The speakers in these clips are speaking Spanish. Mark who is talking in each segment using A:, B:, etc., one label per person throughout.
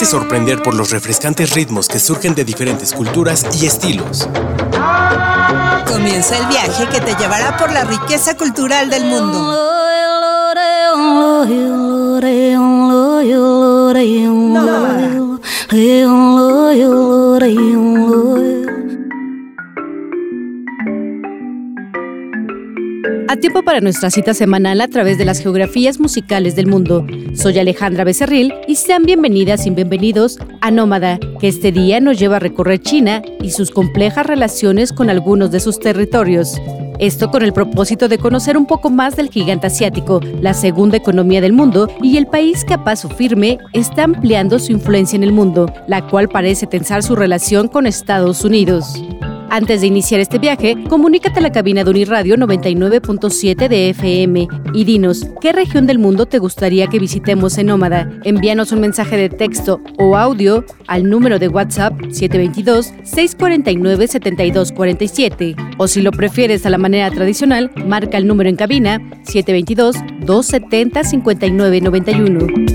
A: Déjate sorprender por los refrescantes ritmos que surgen de diferentes culturas y estilos.
B: Comienza el viaje que te llevará por la riqueza cultural del mundo.
C: A tiempo para nuestra cita semanal a través de las geografías musicales del mundo. Soy Alejandra Becerril y sean bienvenidas y bienvenidos a Nómada, que este día nos lleva a recorrer China y sus complejas relaciones con algunos de sus territorios. Esto con el propósito de conocer un poco más del gigante asiático, la segunda economía del mundo y el país que a paso firme está ampliando su influencia en el mundo, la cual parece tensar su relación con Estados Unidos. Antes de iniciar este viaje, comunícate a la cabina de Uniradio 99.7 de FM y dinos qué región del mundo te gustaría que visitemos en Nómada. Envíanos un mensaje de texto o audio al número de WhatsApp 722-649-7247. O si lo prefieres a la manera tradicional, marca el número en cabina 722-270-5991.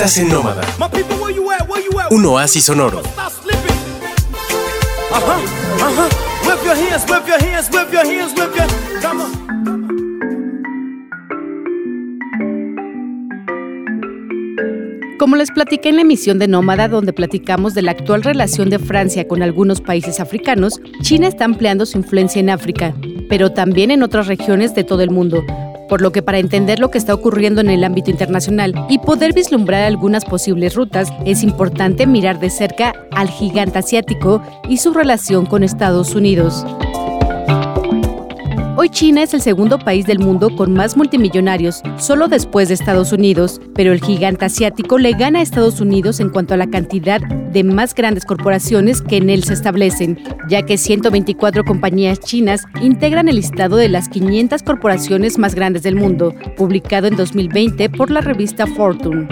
A: Estás en Nómada. Un oasis sonoro.
C: Como les platiqué en la emisión de Nómada, donde platicamos de la actual relación de Francia con algunos países africanos, China está ampliando su influencia en África, pero también en otras regiones de todo el mundo, por lo que para entender lo que está ocurriendo en el ámbito internacional y poder vislumbrar algunas posibles rutas, es importante mirar de cerca al gigante asiático y su relación con Estados Unidos. Hoy China es el segundo país del mundo con más multimillonarios, solo después de Estados Unidos, pero el gigante asiático le gana a Estados Unidos en cuanto a la cantidad de más grandes corporaciones que en él se establecen, ya que 124 compañías chinas integran el listado de las 500 corporaciones más grandes del mundo, publicado en 2020 por la revista Fortune.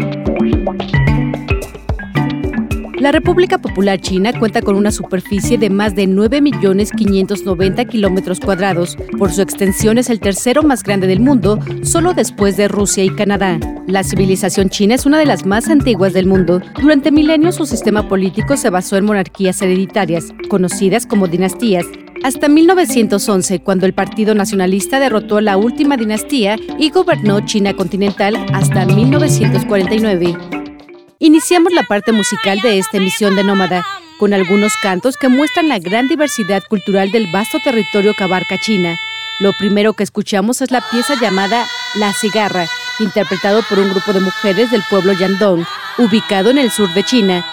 C: La República Popular China cuenta con una superficie de más de 9.590 kilómetros cuadrados. Por su extensión es el tercero más grande del mundo, solo después de Rusia y Canadá. La civilización china es una de las más antiguas del mundo. Durante milenios su sistema político se basó en monarquías hereditarias, conocidas como dinastías, hasta 1911, cuando el Partido Nacionalista derrotó la última dinastía y gobernó China continental hasta 1949. Iniciamos la parte musical de esta emisión de Nómada con algunos cantos que muestran la gran diversidad cultural del vasto territorio que abarca China. Lo primero que escuchamos es la pieza llamada La Cigarra, interpretado por un grupo de mujeres del pueblo Yandong, ubicado en el sur de China,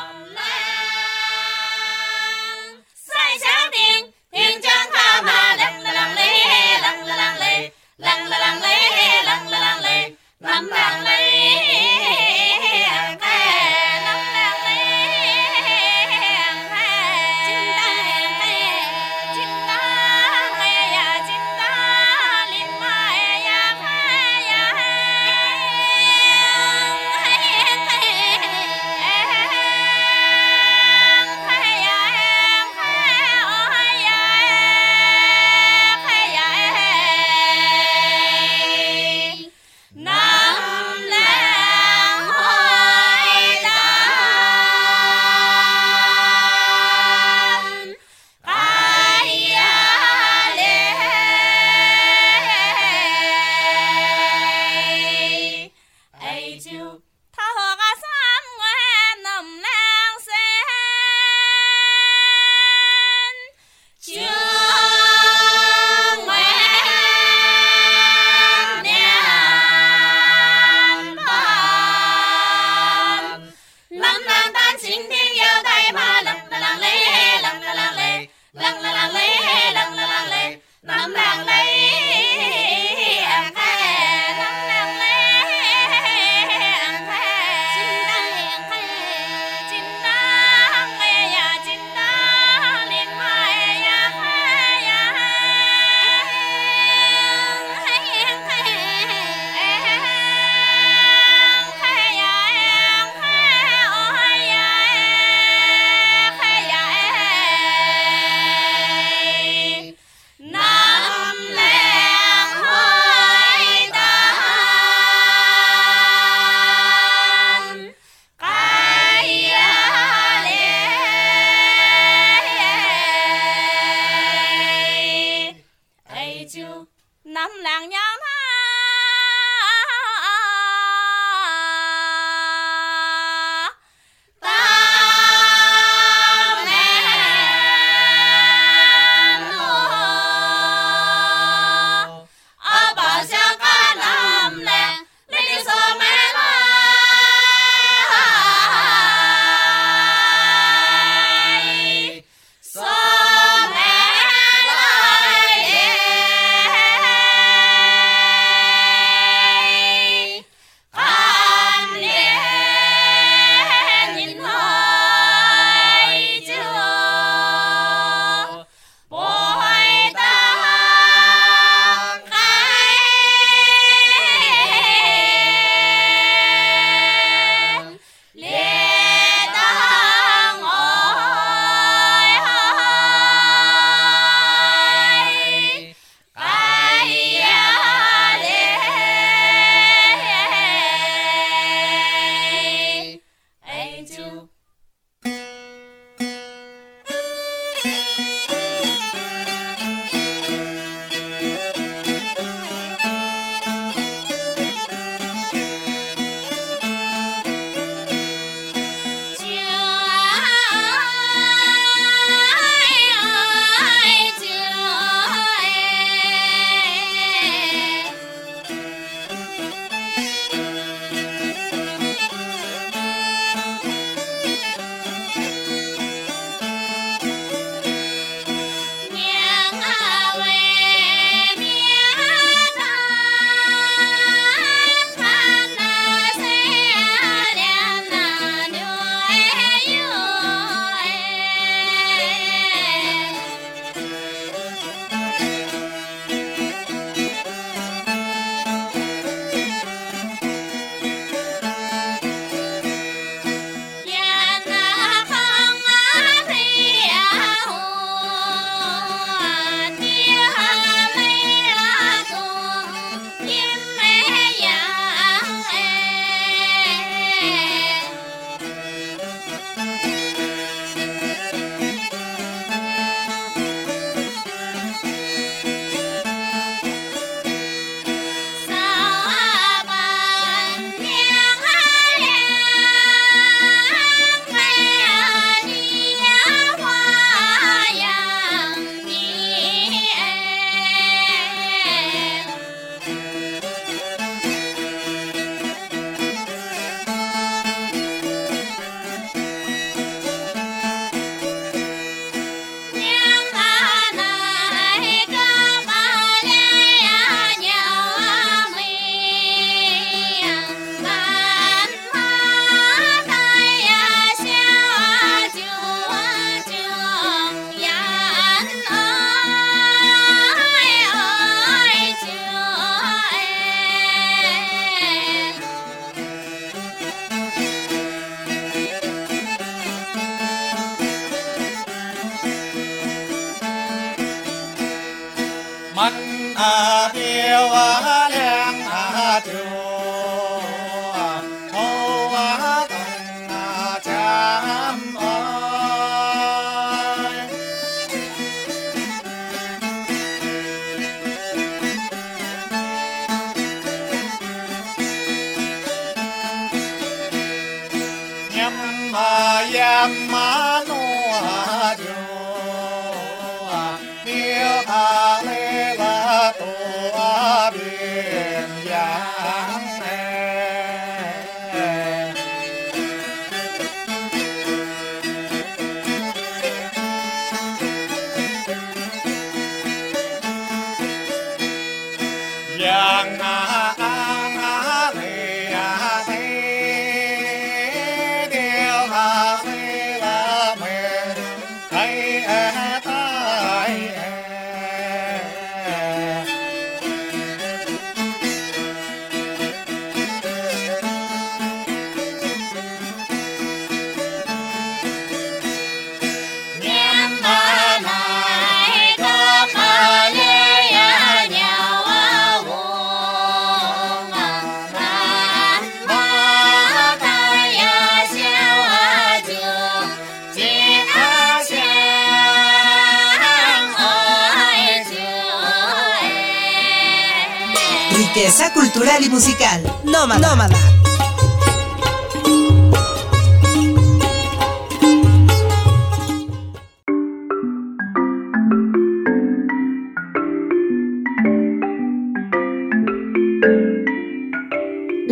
B: Riqueza cultural y musical. Nómada. Nómada.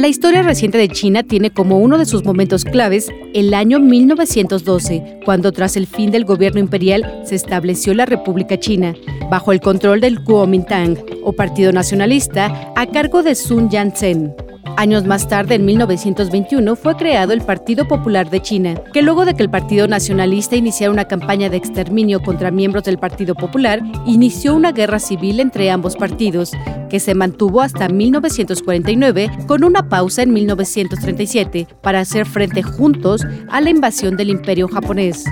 C: La historia reciente de China tiene como uno de sus momentos claves el año 1912, cuando tras el fin del gobierno imperial se estableció la República China, bajo el control del Kuomintang, o Partido Nacionalista, a cargo de Sun Yat-sen. Años más tarde, en 1921, fue creado el Partido Popular de China, que luego de que el Partido Nacionalista iniciara una campaña de exterminio contra miembros del Partido Popular, inició una guerra civil entre ambos partidos, que se mantuvo hasta 1949, con una pausa en 1937 para hacer frente juntos a la invasión del Imperio japonés.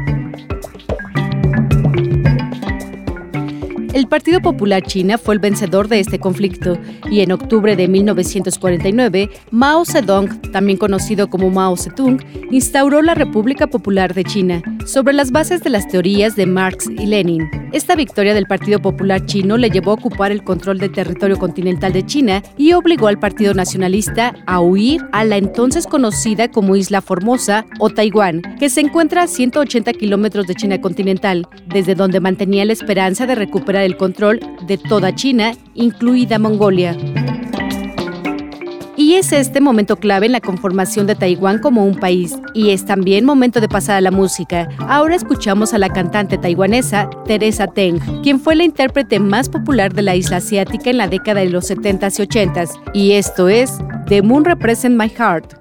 C: El Partido Popular China fue el vencedor de este conflicto y en octubre de 1949, Mao Zedong, también conocido como Mao Zedong, instauró la República Popular de China sobre las bases de las teorías de Marx y Lenin. Esta victoria del Partido Popular Chino le llevó a ocupar el control del territorio continental de China y obligó al Partido Nacionalista a huir a la entonces conocida como Isla Formosa o Taiwán, que se encuentra a 180 kilómetros de China continental, desde donde mantenía la esperanza de recuperar el control de toda China, incluida Mongolia. Y es este momento clave en la conformación de Taiwán como un país, y es también momento de pasar a la música. Ahora escuchamos a la cantante taiwanesa Teresa Teng, quien fue la intérprete más popular de la isla asiática en la década de los 70s y 80s, y esto es The Moon Represent My Heart.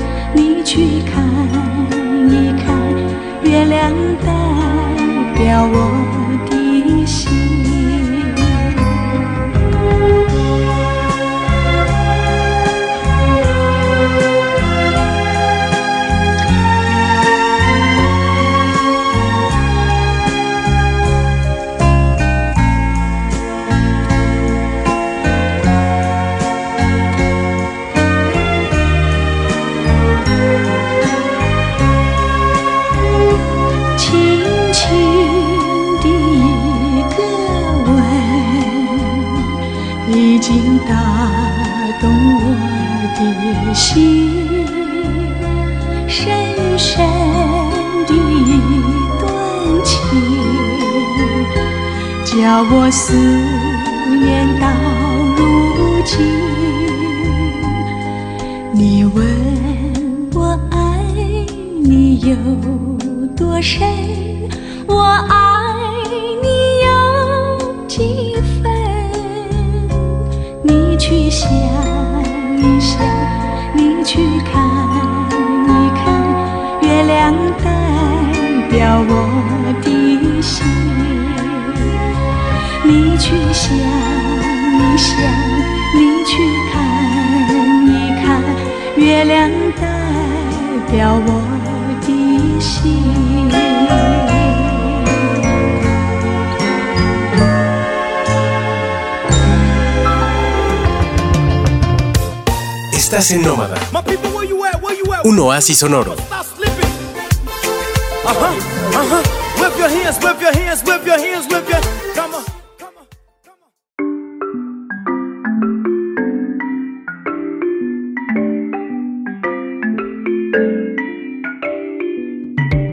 D: 去看一看，月亮代表我。我思念到如今，你问我爱你有多深，我爱去想一想，你去看一看，月亮代表我的心。
A: Estás en Nómada. Un oasis sonoro. Uh-huh, uh-huh. Whip your hands, whip your hands, whip your hands, whip your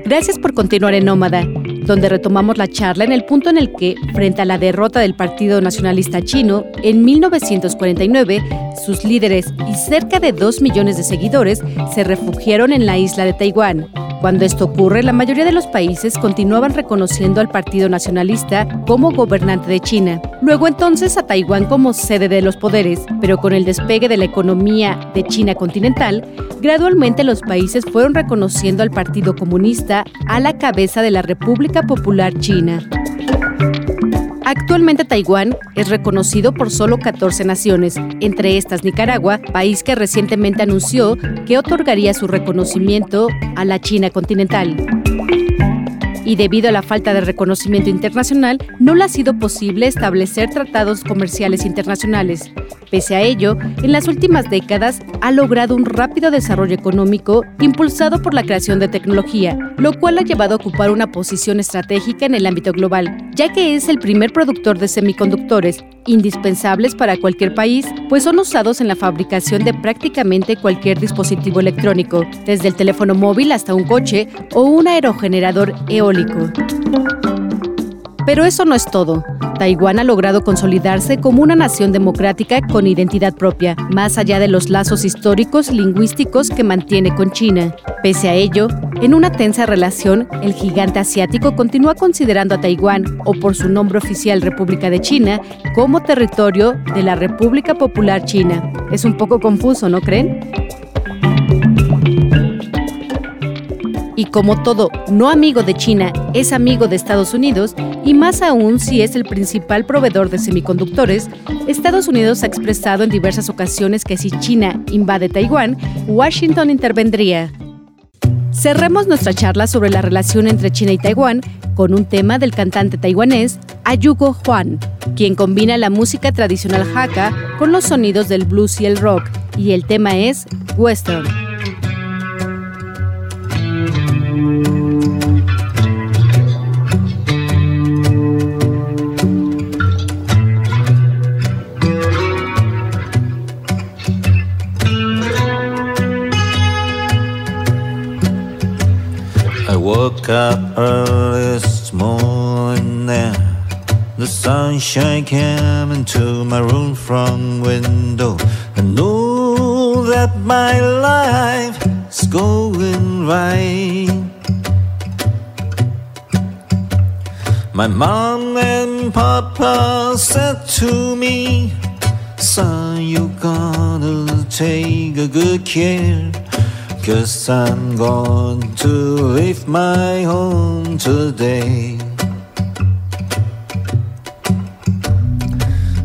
C: Gracias por continuar en Nómada, donde retomamos la charla en el punto en el que, frente a la derrota del Partido Nacionalista Chino en 1949, sus líderes y cerca de 2 millones de seguidores se refugiaron en la isla de Taiwán. Cuando esto ocurre, la mayoría de los países continuaban reconociendo al Partido Nacionalista como gobernante de China. Luego entonces a Taiwán como sede de los poderes, pero con el despegue de la economía de China continental, gradualmente los países fueron reconociendo al Partido Comunista a la cabeza de la República Popular China. Actualmente Taiwán es reconocido por solo 14 naciones, entre estas Nicaragua, país que recientemente anunció que otorgaría su reconocimiento a la China continental y debido a la falta de reconocimiento internacional, no le ha sido posible establecer tratados comerciales internacionales. Pese a ello, en las últimas décadas ha logrado un rápido desarrollo económico impulsado por la creación de tecnología, lo cual ha llevado a ocupar una posición estratégica en el ámbito global, ya que es el primer productor de semiconductores, indispensables para cualquier país, pues son usados en la fabricación de prácticamente cualquier dispositivo electrónico, desde el teléfono móvil hasta un coche o un aerogenerador eólico. Pero eso no es todo. Taiwán ha logrado consolidarse como una nación democrática con identidad propia, más allá de los lazos históricos lingüísticos que mantiene con China. Pese a ello, en una tensa relación, el gigante asiático continúa considerando a Taiwán, o por su nombre oficial República de China, como territorio de la República Popular China. Es un poco confuso, ¿no creen? Y como todo no amigo de China es amigo de Estados Unidos, y más aún si es el principal proveedor de semiconductores, Estados Unidos ha expresado en diversas ocasiones que si China invade Taiwán, Washington intervendría. Cerremos nuestra charla sobre la relación entre China y Taiwán con un tema del cantante taiwanés Ayugo Juan, quien combina la música tradicional Hakka con los sonidos del blues y el rock, y el tema es Western.
E: Up early this morning. The sunshine came into my room from window. I knew that my life is going right. My mom and papa said to me, Son, you gotta take a good care. Cause I'm going to leave my home today.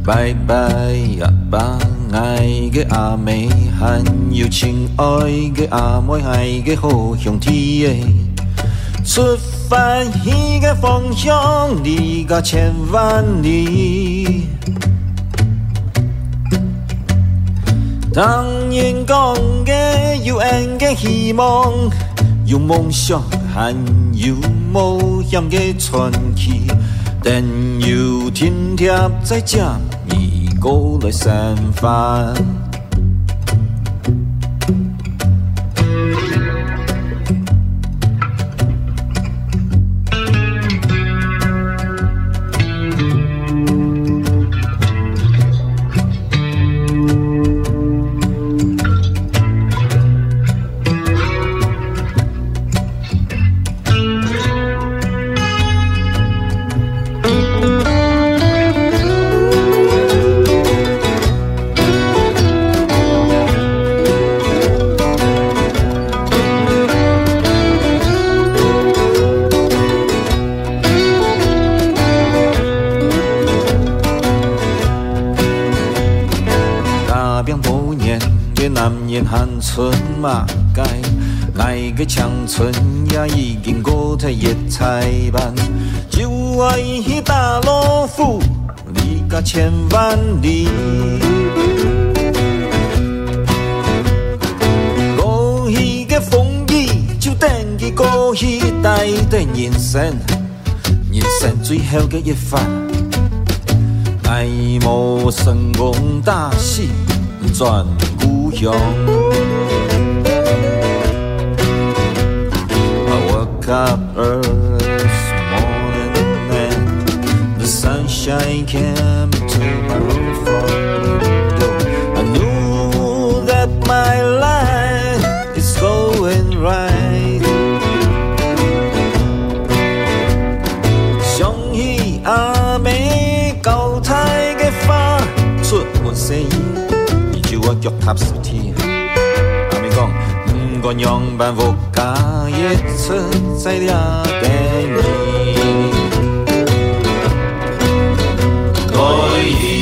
E: Bye bye à ba ngày cái à mê hành yêu情爱嘅阿妹系嘅好向天出发去嘅方向离个千万里。 当然讲个有安个希望，有梦想还有梦想个传奇，但有天天在家，你过来散发。春也已经过在七彩梦，就爱去打老虎，离家千万里。过去的风雨就等于过去带段人生，人生最后的一份，爱莫成功大死，转故乡。woke up earth morning and the sunshine came to my roof the window. I knew that my life is going right. Xiong Yi A Mei Gao Tai Ge Fa Sun Wen Yi Ji Tap 건영반 복가 예스 세리아 데니
B: 너희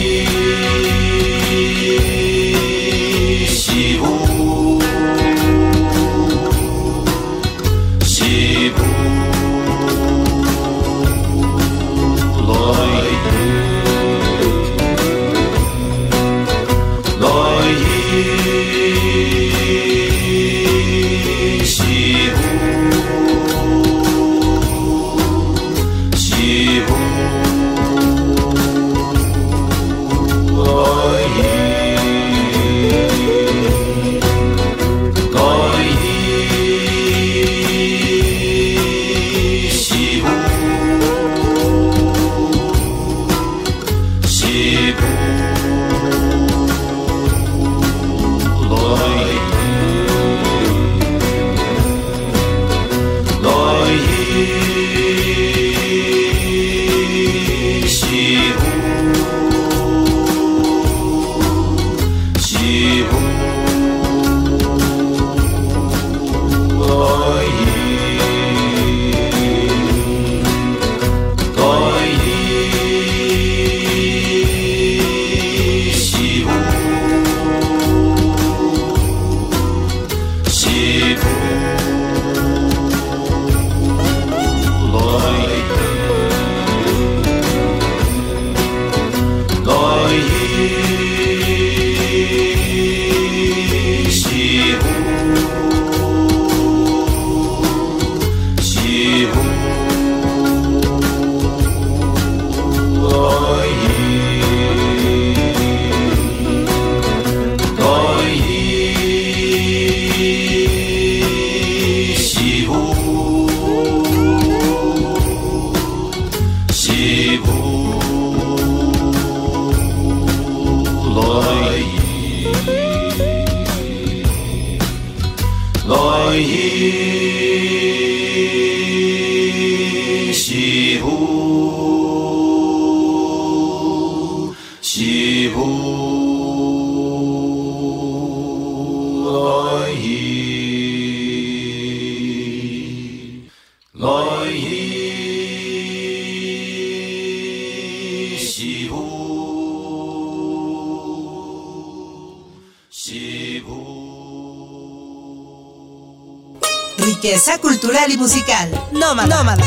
B: cultural y musical. Nómada. Nómada.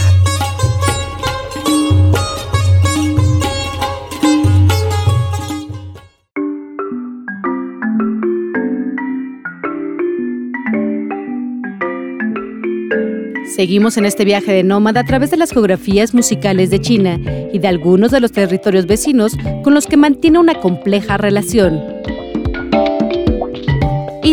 C: Seguimos en este viaje de nómada a través de las geografías musicales de China y de algunos de los territorios vecinos con los que mantiene una compleja relación.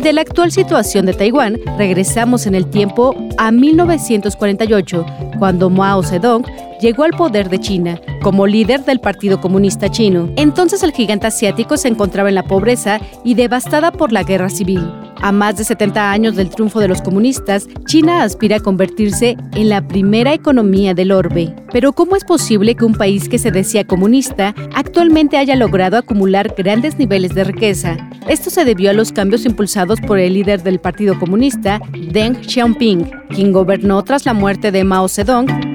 C: De la actual situación de Taiwán, regresamos en el tiempo a 1948, cuando Mao Zedong llegó al poder de China como líder del Partido Comunista Chino. Entonces el gigante asiático se encontraba en la pobreza y devastada por la guerra civil. A más de 70 años del triunfo de los comunistas, China aspira a convertirse en la primera economía del orbe. Pero ¿cómo es posible que un país que se decía comunista actualmente haya logrado acumular grandes niveles de riqueza? Esto se debió a los cambios impulsados por el líder del Partido Comunista, Deng Xiaoping, quien gobernó tras la muerte de Mao Zedong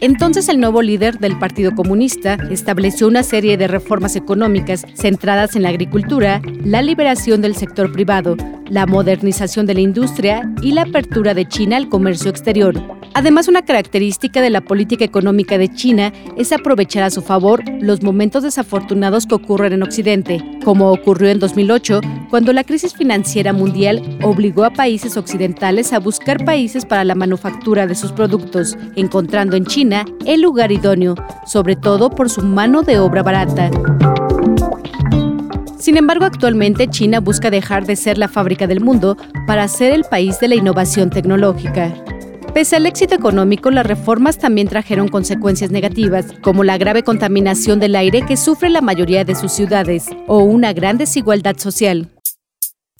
C: entonces el nuevo líder del Partido Comunista estableció una serie de reformas económicas centradas en la agricultura, la liberación del sector privado, la modernización de la industria y la apertura de China al comercio exterior. Además, una característica de la política económica de China es aprovechar a su favor los momentos desafortunados que ocurren en Occidente, como ocurrió en 2008, cuando la crisis financiera mundial obligó a países occidentales a buscar países para la manufactura de sus productos, encontrando en China el lugar idóneo, sobre todo por su mano de obra barata. Sin embargo, actualmente China busca dejar de ser la fábrica del mundo para ser el país de la innovación tecnológica. Pese al éxito económico, las reformas también trajeron consecuencias negativas, como la grave contaminación del aire que sufre la mayoría de sus ciudades, o una gran desigualdad social.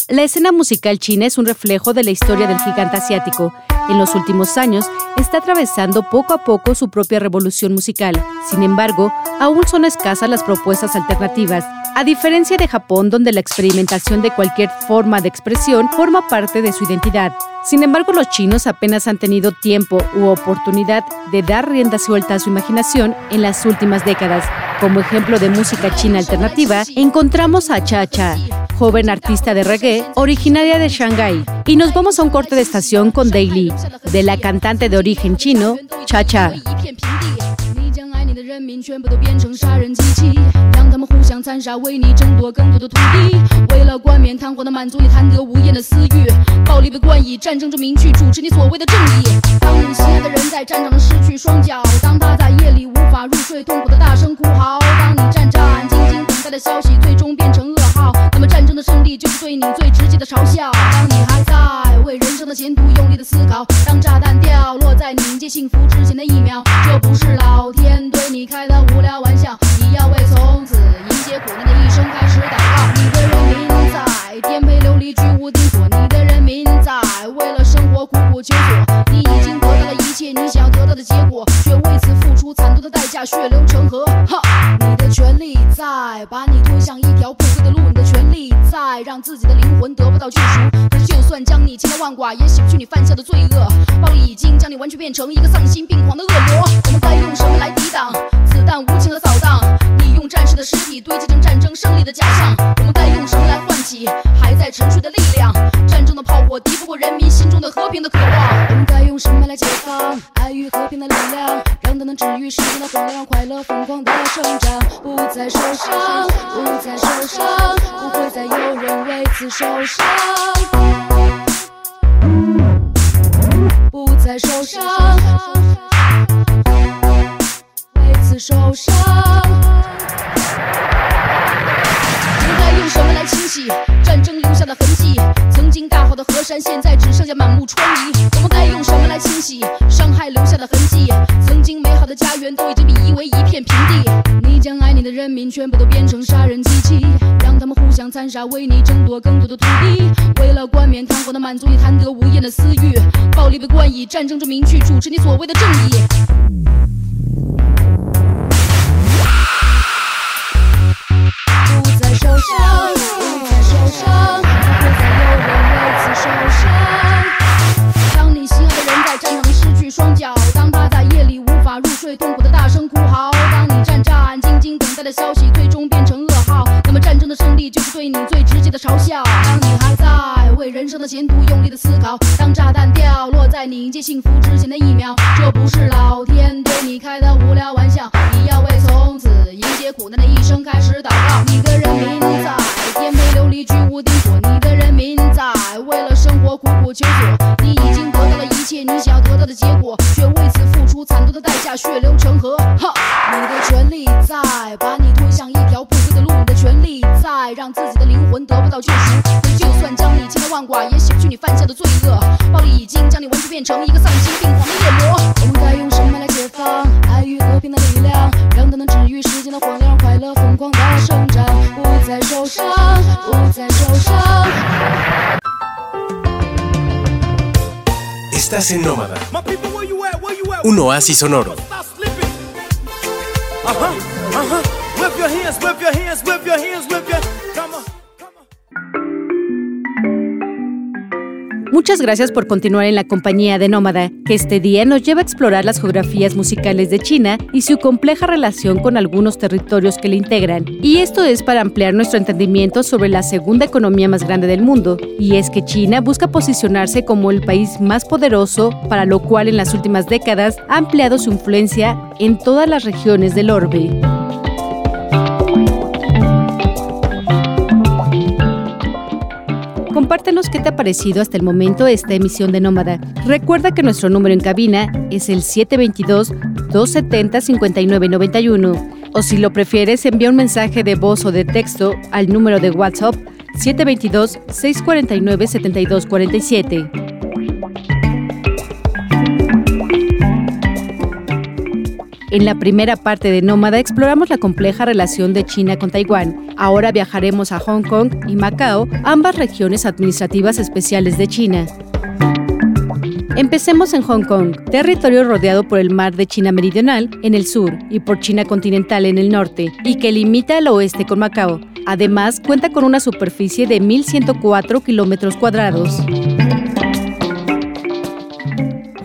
C: La escena musical china es un reflejo de la historia del gigante asiático. En los últimos años está atravesando poco a poco su propia revolución musical. Sin embargo, aún son escasas las propuestas alternativas. A diferencia de Japón, donde la experimentación de cualquier forma de expresión forma parte de su identidad. Sin embargo, los chinos apenas han tenido tiempo u oportunidad de dar rienda suelta a su imaginación en las últimas décadas. Como ejemplo de música china alternativa, encontramos a Cha Cha, joven artista de reggae originaria de Shanghái. Y nos vamos a un corte de estación con Daily, de la cantante de origen chino, Cha Cha. 人民全部都变成杀人机器，让他们互相残杀，为你争夺更多的土地。为了冠冕堂皇的满足你贪得无厌的私欲，暴力被冠以战争中名去主持你所谓的正义。当你心爱的人在战场上失去双脚，当他在夜里无法入睡，痛苦的大声哭嚎，当你战战兢兢等待的消息最终变成 号，那么战争的胜利就是对你最直接的嘲笑。当你还在为人生的前途用力的思考，当炸弹掉落在你迎接幸福之前的一秒，这不是老天对你。开的无聊玩笑，你要为从此迎接苦难的一生开始祷告。你的人民在颠沛流离，居无定所；你的人民在为了苦苦求索。你已经得到了一切你想要得到的结果，却为此付出惨痛的代价，血流成河。哈，你的权利在把你推向一条不归的路，你的权利在让自己的灵魂得不到救赎。可是就算将你千刀万剐，也洗不去你犯下的罪恶。暴力已经将你完全变成一个丧心病狂的恶魔。我们该用什么来抵挡？子弹无情的扫荡，你用战士的尸体堆积成战争胜利的假象。我们该用什么来唤起还在沉睡的力量？我敌不过人民心中的和平的渴望。我们该用什么来解放爱与和平的力量？让它能治愈世间的荒凉，快乐疯狂的成长，不再受伤，不再受伤，不会再有人为此受伤，不再受伤。为此受伤，山，现在只剩下满目疮痍。我们该用什么来清洗伤害留下的痕迹？曾经美好的家园，都已经被夷为一片平地。你将爱你的人民全部都变成杀人机器，让他们互相残杀，为你争夺更多的土地。为了冠冕堂皇的满足你贪得无厌的私欲，暴力被冠以战争之名去主持你所谓的正义。不再受伤，不再受伤受伤。当你心爱的人在战场失去双脚，当他在夜里无法入睡，痛苦的大声哭嚎，当你战战兢兢等待的消息最终变成噩耗，那么战争的胜利就是对你最直接的嘲笑。当你还在为。
F: 人生的前途用力的思考。当炸弹掉落在你迎接幸福之前的一秒，这不是老天对你开的无聊玩笑，你要为从此迎接苦难的一生开始祷告。你的人民在颠沛流离、居无定所，你我求索。你已经得到了一切你想要得到的结果，却为此付出惨痛的代价，血流成河。哈，你的权利在把你推向一条不归的路，你的权利在让自己的灵魂得不到救赎。就算将你千刀万剐，也洗不去你犯下的罪恶。暴力已经将你完全变成
A: Estás en Nómada,
G: My people, where you at? Where you at?
A: un oasis sonoro.
C: Muchas gracias por continuar en la compañía de Nómada, que este día nos lleva a explorar las geografías musicales de China y su compleja relación con algunos territorios que le integran. Y esto es para ampliar nuestro entendimiento sobre la segunda economía más grande del mundo, y es que China busca posicionarse como el país más poderoso, para lo cual en las últimas décadas ha ampliado su influencia en todas las regiones del orbe. Compártenos qué te ha parecido hasta el momento esta emisión de Nómada. Recuerda que nuestro número en cabina es el 722-270-5991. O si lo prefieres, envía un mensaje de voz o de texto al número de WhatsApp 722-649-7247. En la primera parte de Nómada exploramos la compleja relación de China con Taiwán. Ahora viajaremos a Hong Kong y Macao, ambas regiones administrativas especiales de China. Empecemos en Hong Kong, territorio rodeado por el mar de China Meridional en el sur y por China continental en el norte, y que limita al oeste con Macao. Además, cuenta con una superficie de 1.104 kilómetros cuadrados.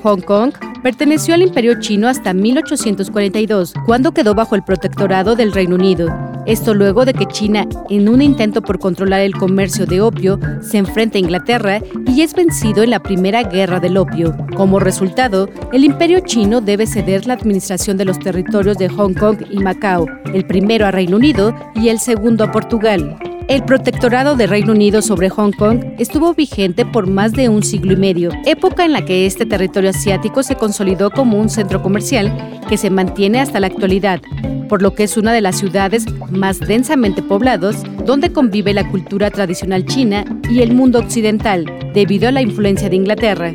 C: Hong Kong perteneció al Imperio Chino hasta 1842, cuando quedó bajo el protectorado del Reino Unido. Esto luego de que China, en un intento por controlar el comercio de opio, se enfrenta a Inglaterra y es vencido en la Primera Guerra del Opio. Como resultado, el Imperio Chino debe ceder la administración de los territorios de Hong Kong y Macao, el primero a Reino Unido y el segundo a Portugal. El protectorado de Reino Unido sobre Hong Kong estuvo vigente por más de un siglo y medio, época en la que este territorio asiático se consolidó como un centro comercial que se mantiene hasta la actualidad, por lo que es una de las ciudades más densamente pobladas donde convive la cultura tradicional china y el mundo occidental, debido a la influencia de Inglaterra.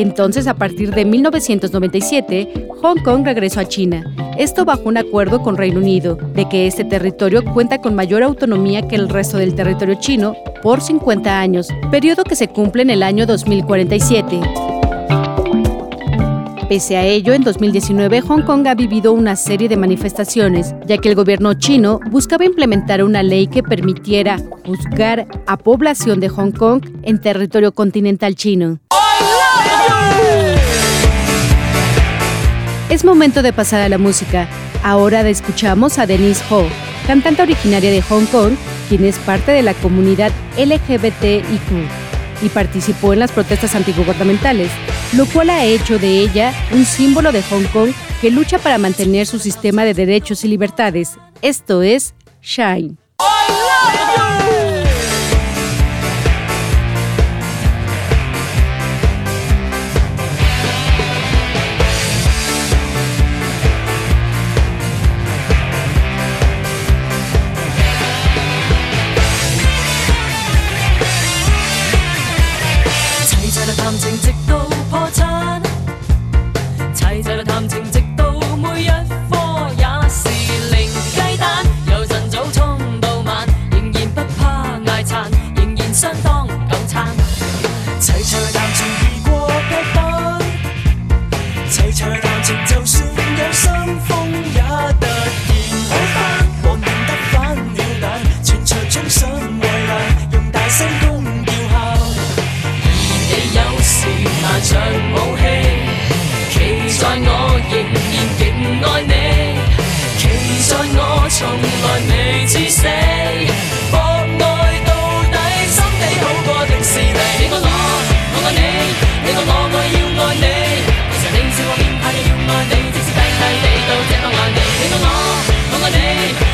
C: Entonces, a partir de 1997, Hong Kong regresó a China. Esto bajo un acuerdo con Reino Unido, de que este territorio cuenta con mayor autonomía que el resto del territorio chino por 50 años, periodo que se cumple en el año 2047. Pese a ello, en 2019 Hong Kong ha vivido una serie de manifestaciones, ya que el gobierno chino buscaba implementar una ley que permitiera juzgar a población de Hong Kong en territorio continental chino. Es momento de pasar a la música. Ahora escuchamos a Denise Ho, cantante originaria de Hong Kong, quien es parte de la comunidad LGBTIQ y participó en las protestas antigubernamentales, lo cual ha hecho de ella un símbolo de Hong Kong que lucha para mantener su sistema de derechos y libertades. Esto es Shine.
H: 从来未知死，博爱到底，心底好过定是你。你爱我，我爱你，你爱我爱要爱你。有时你说我变态，要爱你，即使大大地到这份爱你。你爱我，我爱你，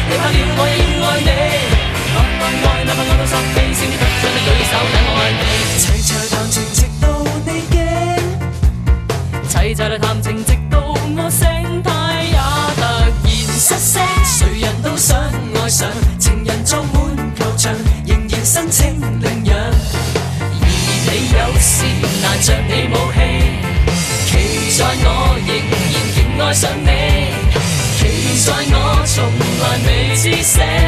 H: 你怕了我也要爱你。博爱爱，哪怕爱到十死，伸你举手等我爱你。齐齐来谈情，直到地极；齐齐来谈情，直到我
G: 醒态也得。Say.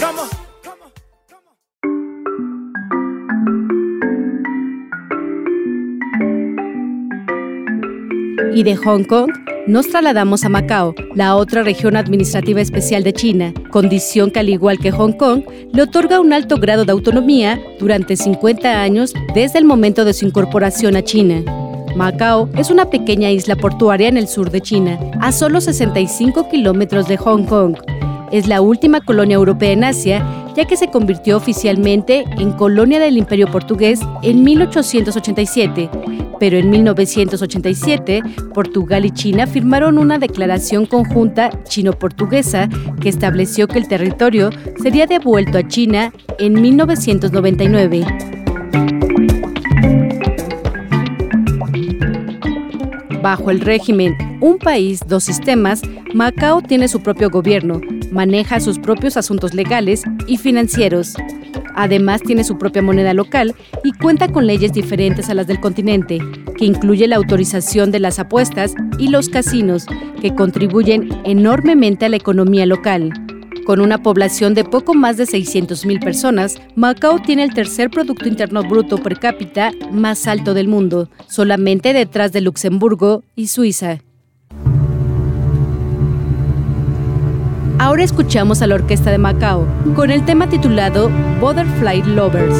G: Come on. Come on. Come on.
C: Y de Hong Kong nos trasladamos a Macao, la otra región administrativa especial de China, condición que al igual que Hong Kong le otorga un alto grado de autonomía durante 50 años desde el momento de su incorporación a China. Macao es una pequeña isla portuaria en el sur de China, a solo 65 kilómetros de Hong Kong. Es la última colonia europea en Asia, ya que se convirtió oficialmente en colonia del Imperio Portugués en 1887, pero en 1987 Portugal y China firmaron una declaración conjunta chino-portuguesa que estableció que el territorio sería devuelto a China en 1999. Bajo el régimen Un país, dos sistemas, Macao tiene su propio gobierno, maneja sus propios asuntos legales y financieros. Además tiene su propia moneda local y cuenta con leyes diferentes a las del continente, que incluye la autorización de las apuestas y los casinos, que contribuyen enormemente a la economía local. Con una población de poco más de 600.000 personas, Macao tiene el tercer Producto Interno Bruto per cápita más alto del mundo, solamente detrás de Luxemburgo y Suiza. Ahora escuchamos a la Orquesta de Macao con el tema titulado Butterfly Lovers.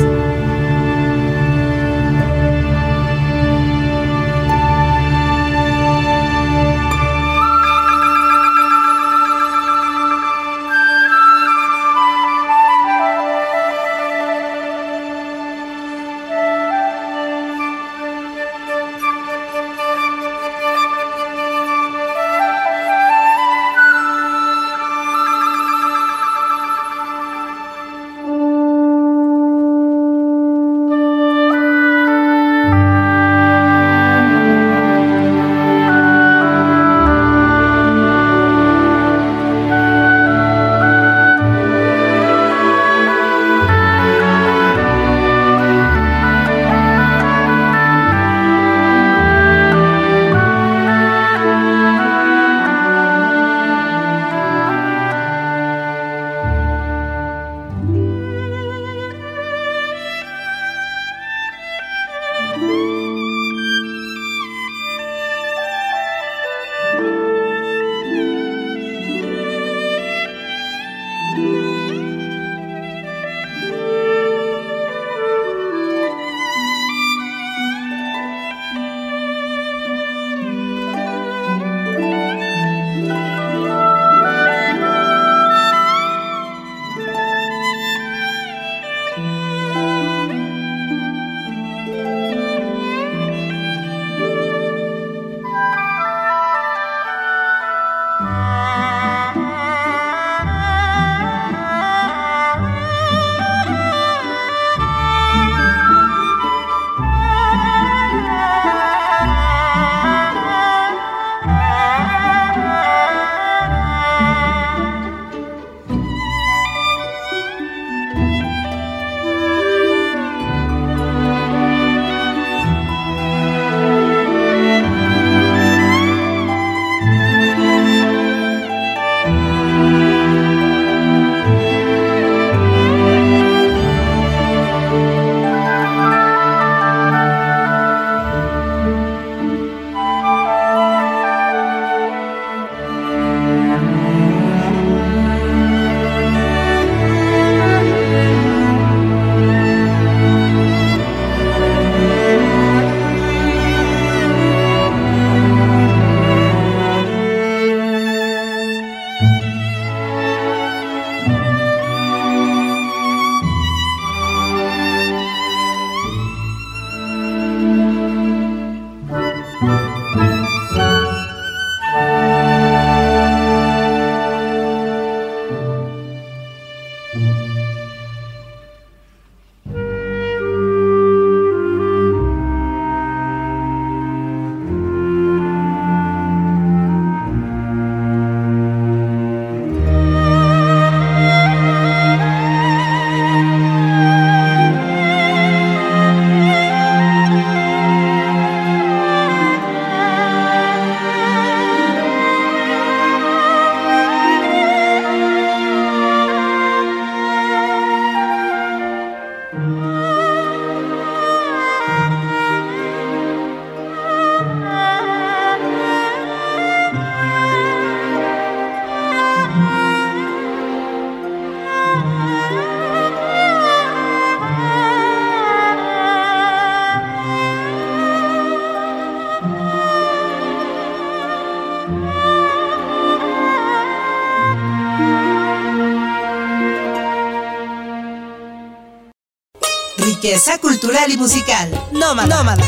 B: Riqueza cultural y musical. Nómada. Nómada.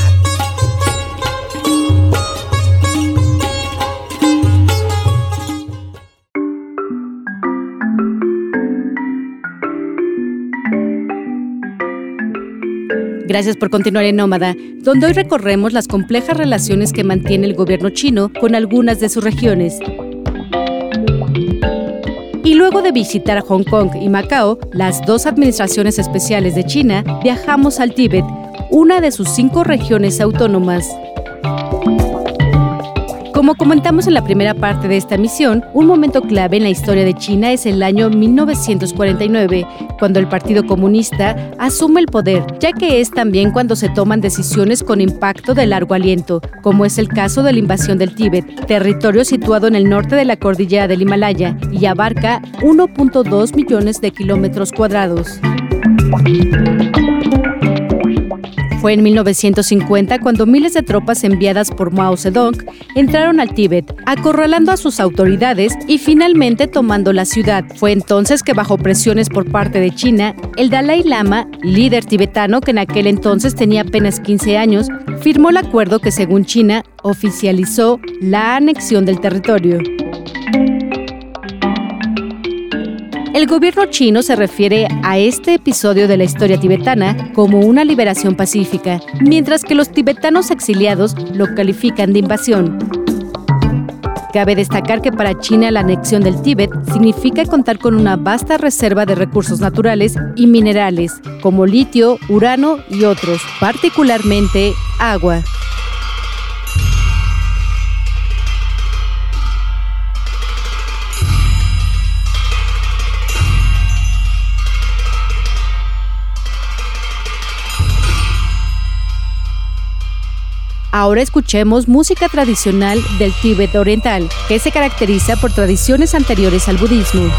C: Gracias por continuar en Nómada, donde hoy recorremos las complejas relaciones que mantiene el gobierno chino con algunas de sus regiones. Visitar Hong Kong y Macao, las dos administraciones especiales de China, viajamos al Tíbet, una de sus cinco regiones autónomas. Como comentamos en la primera parte de esta misión, un momento clave en la historia de China es el año 1949, cuando el Partido Comunista asume el poder, ya que es también cuando se toman decisiones con impacto de largo aliento, como es el caso de la invasión del Tíbet, territorio situado en el norte de la cordillera del Himalaya y abarca 1.2 millones de kilómetros cuadrados. Fue en 1950 cuando miles de tropas enviadas por Mao Zedong entraron al Tíbet, acorralando a sus autoridades y finalmente tomando la ciudad. Fue entonces que bajo presiones por parte de China, el Dalai Lama, líder tibetano que en aquel entonces tenía apenas 15 años, firmó el acuerdo que según China oficializó la anexión del territorio. El gobierno chino se refiere a este episodio de la historia tibetana como una liberación pacífica, mientras que los tibetanos exiliados lo califican de invasión. Cabe destacar que para China la anexión del Tíbet significa contar con una vasta reserva de recursos naturales y minerales, como litio, urano y otros, particularmente agua. Ahora escuchemos música tradicional del Tíbet oriental, que se caracteriza por tradiciones anteriores al budismo.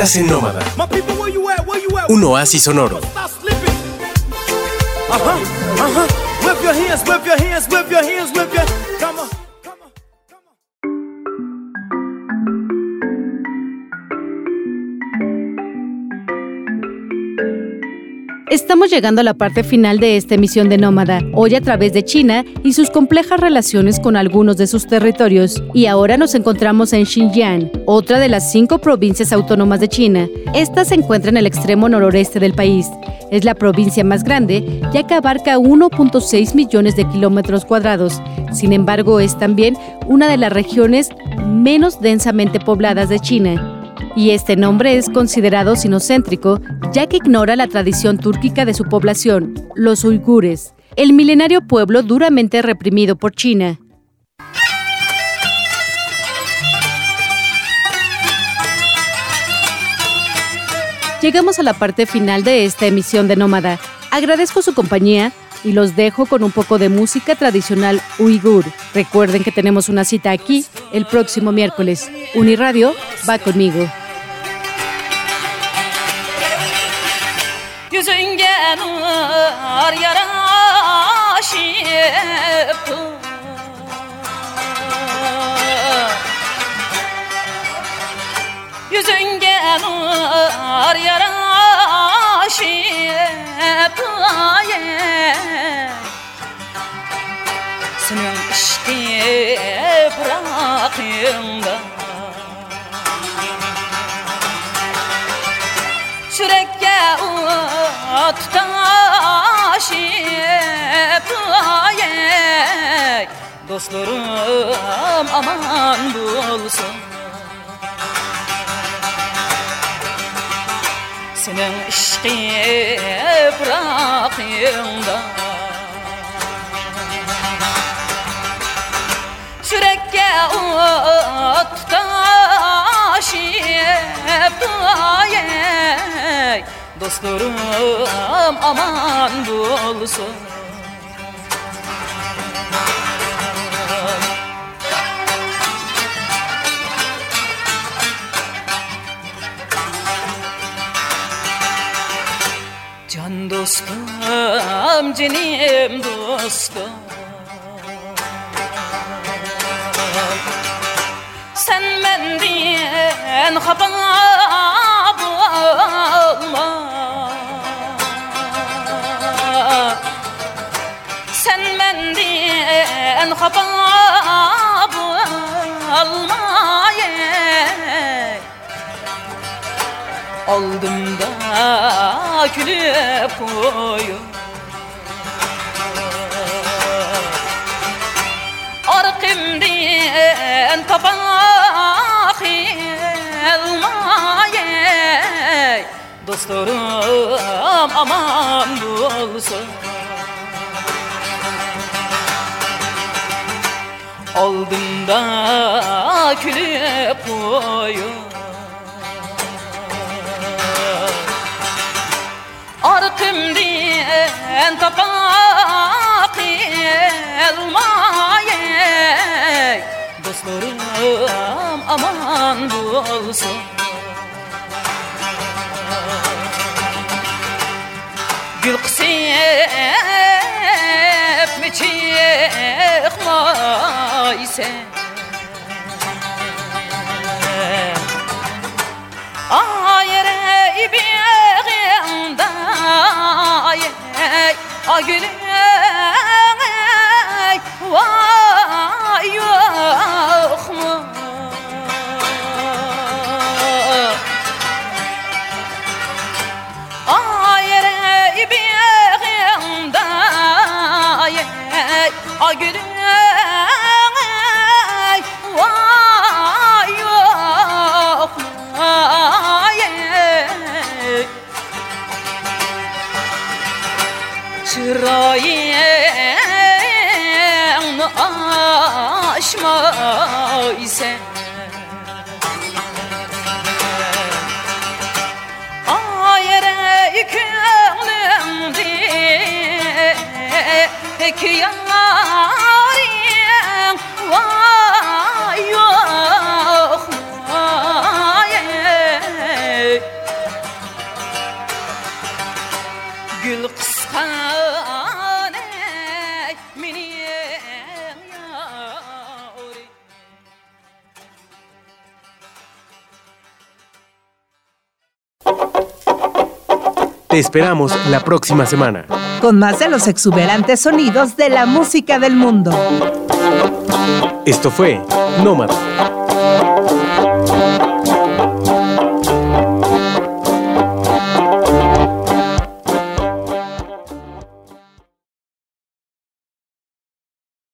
A: Estás en Nómada,
G: My people, where you at? Where you at?
A: un oasis sonoro.
G: Stop slipping. Huh. Uh huh. Whip your hands. Whip your hands. Whip your hands. Whip your.
C: Estamos llegando a la parte final de esta emisión de Nómada, hoy a través de China y sus complejas relaciones con algunos de sus territorios. Y ahora nos encontramos en Xinjiang, otra de las cinco provincias autónomas de China. Esta se encuentra en el extremo noroeste del país. Es la provincia más grande, ya que abarca 1.6 millones de kilómetros cuadrados. Sin embargo, es también una de las regiones menos densamente pobladas de China. Y este nombre es considerado sinocéntrico, ya que ignora la tradición túrquica de su población, los uigures, el milenario pueblo duramente reprimido por China. Llegamos a la parte final de esta emisión de Nómada. Agradezco su compañía y los dejo con un poco de música tradicional uigur. Recuerden que tenemos una cita aquí el próximo miércoles. Uniradio va conmigo.
I: Yüzün gelir yaraşıp Yüzün gelir yaraşıp Senin işte bırakımda Dostlarım aman bulsun Senin işki bırakımda Sürekli ot Dostlarım aman bulsun Can dostum, cinim dostum. Sen benden haber Ben hapab almaya Aldım da külüp koyun Arkimden kapak elmaya Dostlarım aman olsun. Aldım da küle koyun. Arkım diyen tapak elmayek Dostlarım aman bulsun. Gül kısım geçer Ah yere ibiğinde ay ay gülüm ay konuşma ise. Ayere yıkıldım diye. Peki yalan
J: Te esperamos la próxima semana.
B: Con más de los exuberantes sonidos de la música del mundo.
J: Esto fue Nómada.